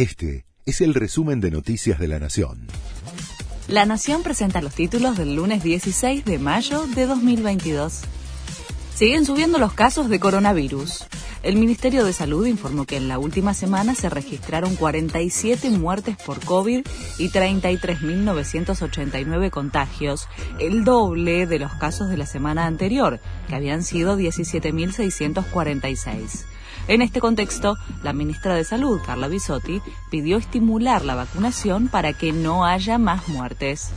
Este es el resumen de Noticias de la Nación. La Nación presenta los títulos del lunes 16 de mayo de 2022. Siguen subiendo los casos de coronavirus. El Ministerio de Salud informó que en la última semana se registraron 47 muertes por COVID y 33.989 contagios, el doble de los casos de la semana anterior, que habían sido 17.646. En este contexto, la ministra de Salud, Carla Bisotti, pidió estimular la vacunación para que no haya más muertes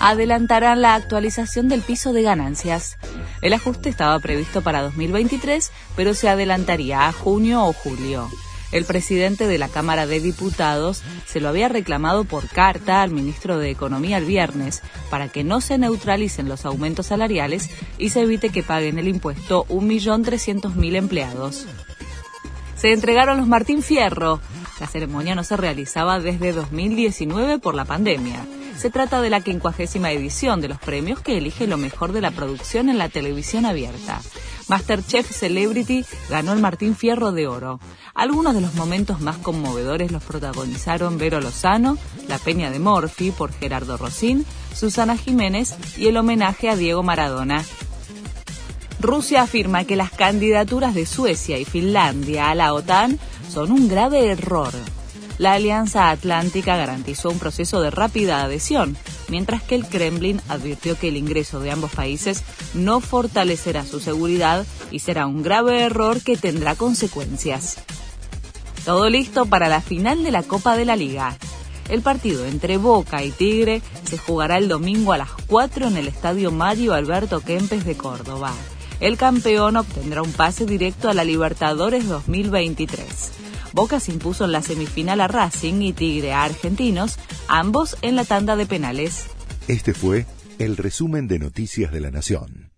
adelantarán la actualización del piso de ganancias. El ajuste estaba previsto para 2023, pero se adelantaría a junio o julio. El presidente de la Cámara de Diputados se lo había reclamado por carta al ministro de Economía el viernes para que no se neutralicen los aumentos salariales y se evite que paguen el impuesto 1.300.000 empleados. Se entregaron los Martín Fierro. La ceremonia no se realizaba desde 2019 por la pandemia. Se trata de la quincuagésima edición de los premios que elige lo mejor de la producción en la televisión abierta. Masterchef Celebrity ganó el Martín Fierro de Oro. Algunos de los momentos más conmovedores los protagonizaron Vero Lozano, La Peña de Morphy por Gerardo Rosín, Susana Jiménez y el homenaje a Diego Maradona. Rusia afirma que las candidaturas de Suecia y Finlandia a la OTAN son un grave error la Alianza Atlántica garantizó un proceso de rápida adhesión, mientras que el Kremlin advirtió que el ingreso de ambos países no fortalecerá su seguridad y será un grave error que tendrá consecuencias. Todo listo para la final de la Copa de la Liga. El partido entre Boca y Tigre se jugará el domingo a las 4 en el Estadio Mario Alberto Kempes de Córdoba. El campeón obtendrá un pase directo a la Libertadores 2023. Boca se impuso en la semifinal a Racing y Tigre a Argentinos, ambos en la tanda de penales. Este fue el resumen de Noticias de la Nación.